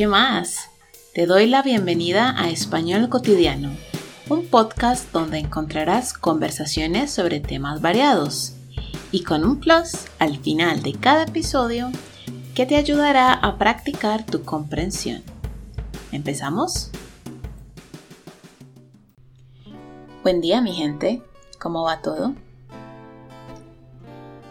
¿Qué más? Te doy la bienvenida a Español Cotidiano, un podcast donde encontrarás conversaciones sobre temas variados y con un plus al final de cada episodio que te ayudará a practicar tu comprensión. ¿Empezamos? Buen día mi gente, ¿cómo va todo?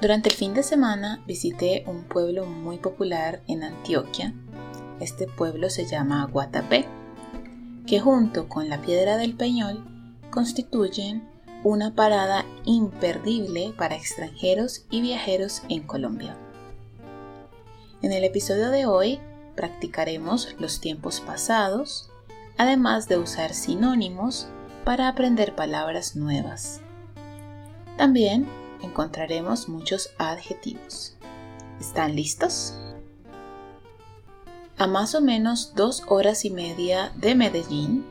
Durante el fin de semana visité un pueblo muy popular en Antioquia. Este pueblo se llama Guatapé, que junto con la Piedra del Peñol constituyen una parada imperdible para extranjeros y viajeros en Colombia. En el episodio de hoy practicaremos los tiempos pasados, además de usar sinónimos para aprender palabras nuevas. También encontraremos muchos adjetivos. ¿Están listos? A más o menos dos horas y media de Medellín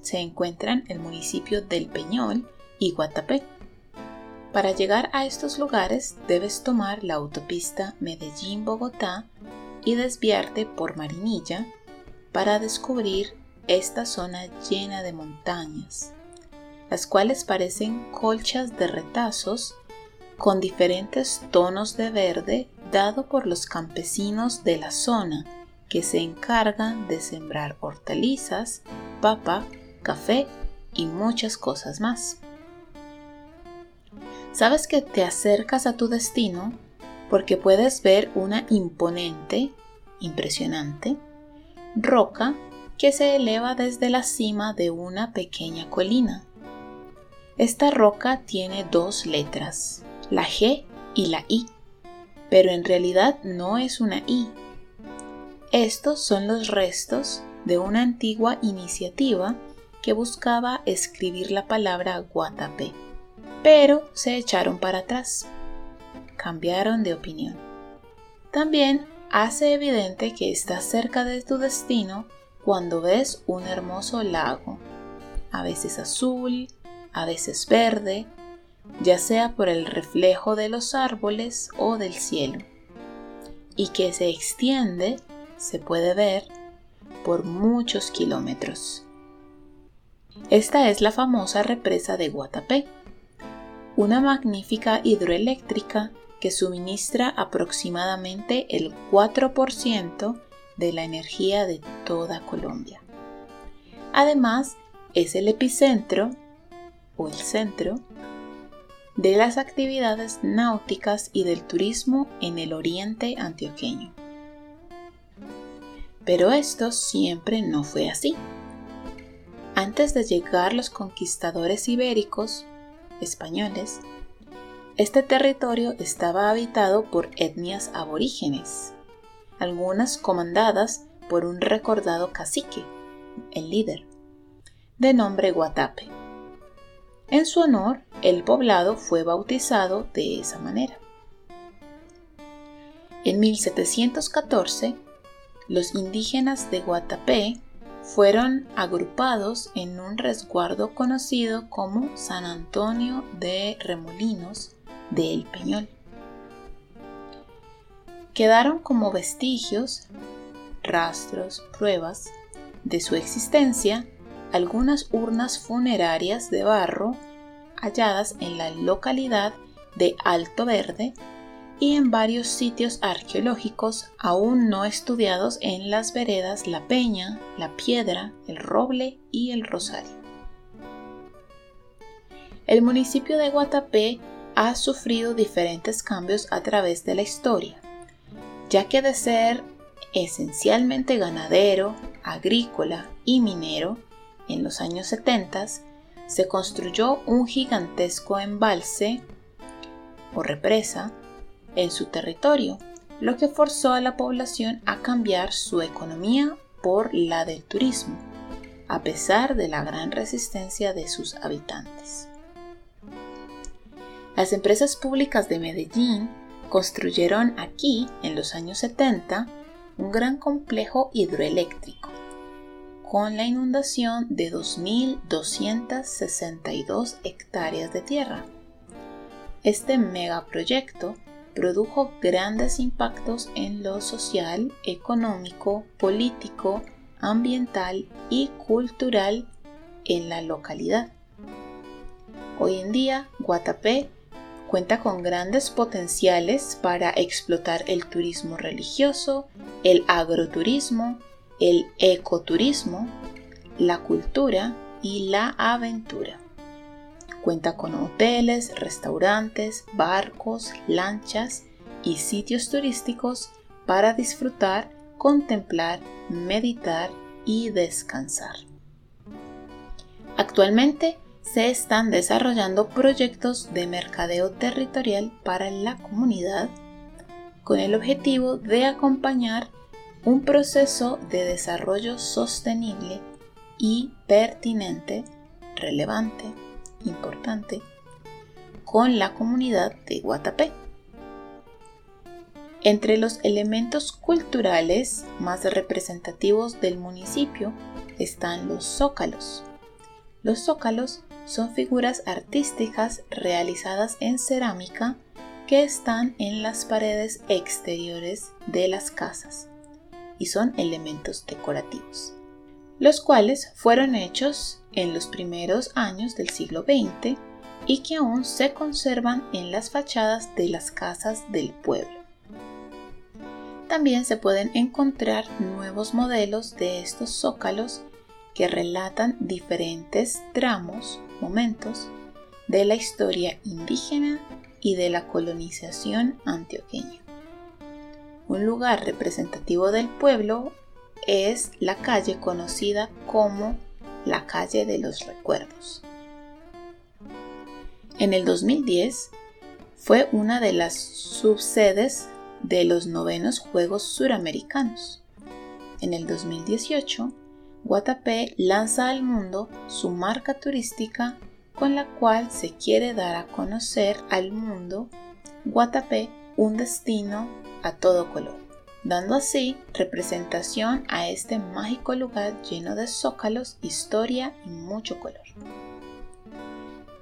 se encuentran el municipio del Peñol y Guatapé. Para llegar a estos lugares debes tomar la autopista Medellín-Bogotá y desviarte por Marinilla para descubrir esta zona llena de montañas, las cuales parecen colchas de retazos con diferentes tonos de verde dado por los campesinos de la zona que se encargan de sembrar hortalizas, papa, café y muchas cosas más. Sabes que te acercas a tu destino porque puedes ver una imponente, impresionante, roca que se eleva desde la cima de una pequeña colina. Esta roca tiene dos letras, la G y la I, pero en realidad no es una I. Estos son los restos de una antigua iniciativa que buscaba escribir la palabra Guatapé, pero se echaron para atrás. Cambiaron de opinión. También hace evidente que estás cerca de tu destino cuando ves un hermoso lago, a veces azul, a veces verde, ya sea por el reflejo de los árboles o del cielo, y que se extiende, se puede ver, por muchos kilómetros. Esta es la famosa represa de Guatapé, una magnífica hidroeléctrica que suministra aproximadamente el 4% de la energía de toda Colombia. Además, es el epicentro o el centro de las actividades náuticas y del turismo en el oriente antioqueño. Pero esto siempre no fue así. Antes de llegar los conquistadores ibéricos, españoles, este territorio estaba habitado por etnias aborígenes, algunas comandadas por un recordado cacique, el líder, de nombre Guatape. En su honor, el poblado fue bautizado de esa manera. En 1714, los indígenas de Guatapé fueron agrupados en un resguardo conocido como San Antonio de Remolinos de El Peñol. Quedaron como vestigios, rastros, pruebas de su existencia algunas urnas funerarias de barro halladas en la localidad de Alto Verde y en varios sitios arqueológicos aún no estudiados en las veredas La Peña, La Piedra, El Roble y El Rosario. El municipio de Guatapé ha sufrido diferentes cambios a través de la historia, ya que de ser esencialmente ganadero, agrícola y minero, en los años 70 se construyó un gigantesco embalse o represa en su territorio, lo que forzó a la población a cambiar su economía por la del turismo, a pesar de la gran resistencia de sus habitantes. Las empresas públicas de Medellín construyeron aquí, en los años 70, un gran complejo hidroeléctrico, con la inundación de 2.262 hectáreas de tierra. Este megaproyecto produjo grandes impactos en lo social, económico, político, ambiental y cultural en la localidad. Hoy en día, Guatapé cuenta con grandes potenciales para explotar el turismo religioso, el agroturismo, el ecoturismo, la cultura y la aventura. Cuenta con hoteles, restaurantes, barcos, lanchas y sitios turísticos para disfrutar, contemplar, meditar y descansar. Actualmente se están desarrollando proyectos de mercadeo territorial para la comunidad con el objetivo de acompañar un proceso de desarrollo sostenible y pertinente, relevante, importante, con la comunidad de Guatapé. Entre los elementos culturales más representativos del municipio están los zócalos. Los zócalos son figuras artísticas realizadas en cerámica que están en las paredes exteriores de las casas y son elementos decorativos, los cuales fueron hechos en los primeros años del siglo XX y que aún se conservan en las fachadas de las casas del pueblo. También se pueden encontrar nuevos modelos de estos zócalos que relatan diferentes tramos, momentos, de la historia indígena y de la colonización antioqueña. Un lugar representativo del pueblo es la calle conocida como la calle de los recuerdos. En el 2010 fue una de las subsedes de los novenos Juegos Suramericanos. En el 2018 Guatapé lanza al mundo su marca turística con la cual se quiere dar a conocer al mundo Guatapé un destino a todo color, dando así representación a este mágico lugar lleno de zócalos, historia y mucho color.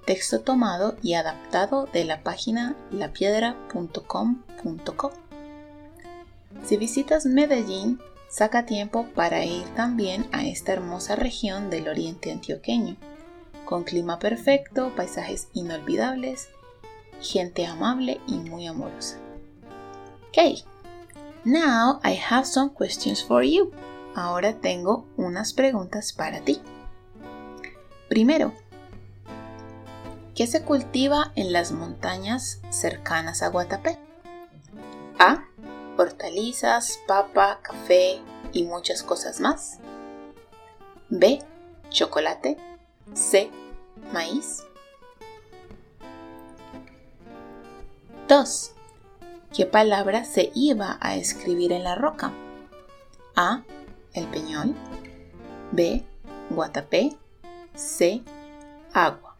Texto tomado y adaptado de la página lapiedra.com.co. Si visitas Medellín, saca tiempo para ir también a esta hermosa región del oriente antioqueño, con clima perfecto, paisajes inolvidables, gente amable y muy amorosa. Okay, now I have some questions for you. Ahora tengo unas preguntas para ti. Primero, ¿qué se cultiva en las montañas cercanas a Guatapé? A hortalizas, papa, café y muchas cosas más. B. Chocolate. C. Maíz. 2. ¿Qué palabra se iba a escribir en la roca? A. El peñol. B. Guatapé. C. Agua.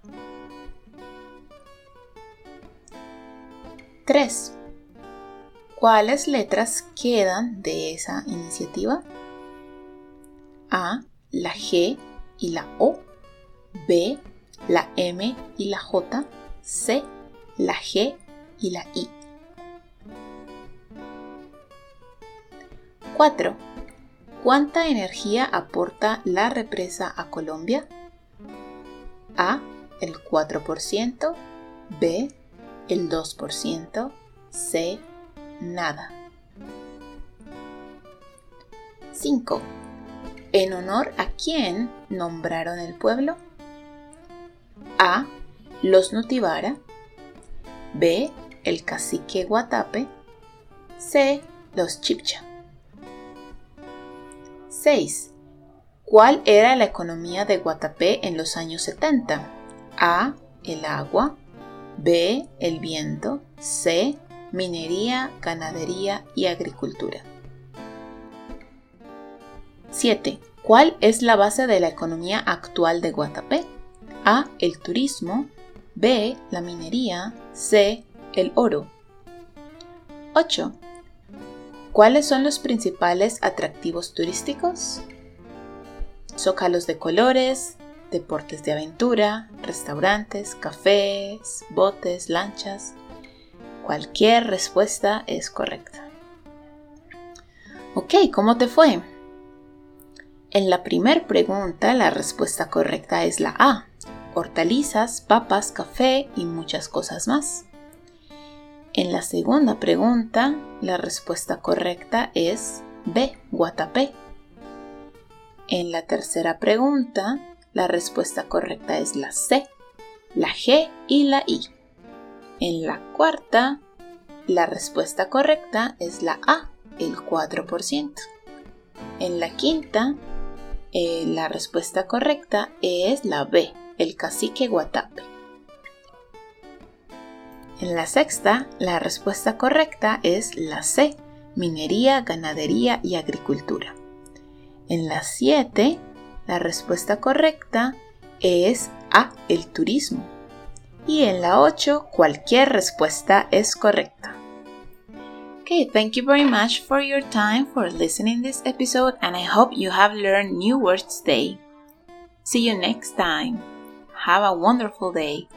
3. ¿Cuáles letras quedan de esa iniciativa? A, la G y la O. B, la M y la J. C, la G y la I. 4. ¿Cuánta energía aporta la represa a Colombia? A, el 4%, B, el 2%, C, nada. 5. ¿En honor a quién nombraron el pueblo? A. Los Nutibara. B. El cacique Guatape. C. Los Chipcha. 6. ¿Cuál era la economía de Guatapé en los años 70? A. El agua. B. El viento. C minería, ganadería y agricultura. 7. ¿Cuál es la base de la economía actual de Guatapé? A. El turismo. B. La minería. C. El oro. 8. ¿Cuáles son los principales atractivos turísticos? Zócalos de colores, deportes de aventura, restaurantes, cafés, botes, lanchas, Cualquier respuesta es correcta. Ok, ¿cómo te fue? En la primera pregunta la respuesta correcta es la A. Hortalizas, papas, café y muchas cosas más. En la segunda pregunta, la respuesta correcta es B, guatapé. En la tercera pregunta, la respuesta correcta es la C, la G y la I. En la cuarta, la respuesta correcta es la A, el 4%. En la quinta, eh, la respuesta correcta es la B, el cacique guatape. En la sexta, la respuesta correcta es la C, minería, ganadería y agricultura. En la 7, la respuesta correcta es A, el turismo. Y en la 8, cualquier respuesta es correcta. Okay, thank you very much for your time for listening this episode and I hope you have learned new words today. See you next time. Have a wonderful day.